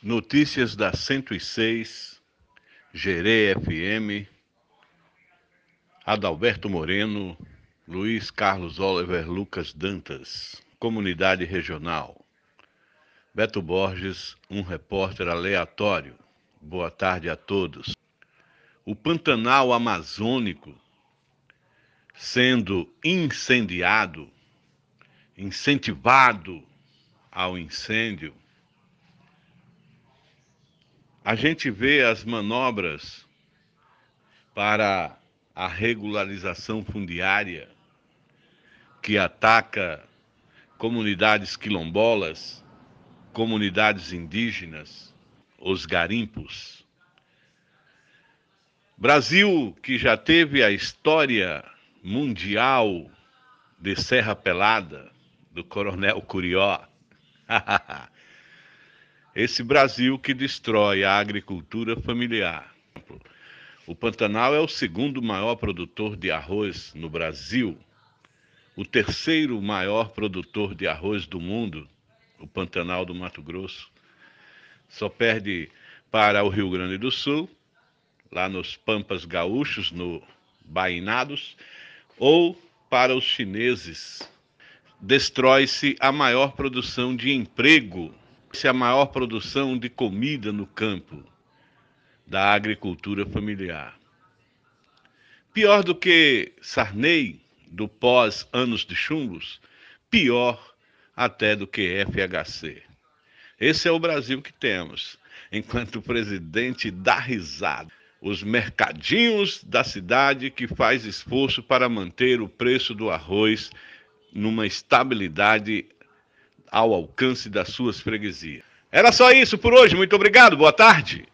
Notícias da 106, Gerê FM, Adalberto Moreno, Luiz Carlos Oliver Lucas Dantas, Comunidade Regional. Beto Borges, um repórter aleatório. Boa tarde a todos. O Pantanal Amazônico sendo incendiado, incentivado ao incêndio, a gente vê as manobras para a regularização fundiária que ataca comunidades quilombolas, comunidades indígenas, os garimpos. Brasil, que já teve a história mundial de Serra Pelada, do Coronel Curió. Esse Brasil que destrói a agricultura familiar. O Pantanal é o segundo maior produtor de arroz no Brasil, o terceiro maior produtor de arroz do mundo, o Pantanal do Mato Grosso. Só perde para o Rio Grande do Sul, lá nos Pampas Gaúchos, no Bainados, ou para os chineses. Destrói-se a maior produção de emprego, se a maior produção de comida no campo da agricultura familiar. Pior do que Sarney, do pós anos de chumbos, pior até do que FHC. Esse é o Brasil que temos, enquanto o presidente dá risada os mercadinhos da cidade que faz esforço para manter o preço do arroz numa estabilidade ao alcance das suas freguesias. Era só isso por hoje. Muito obrigado. Boa tarde.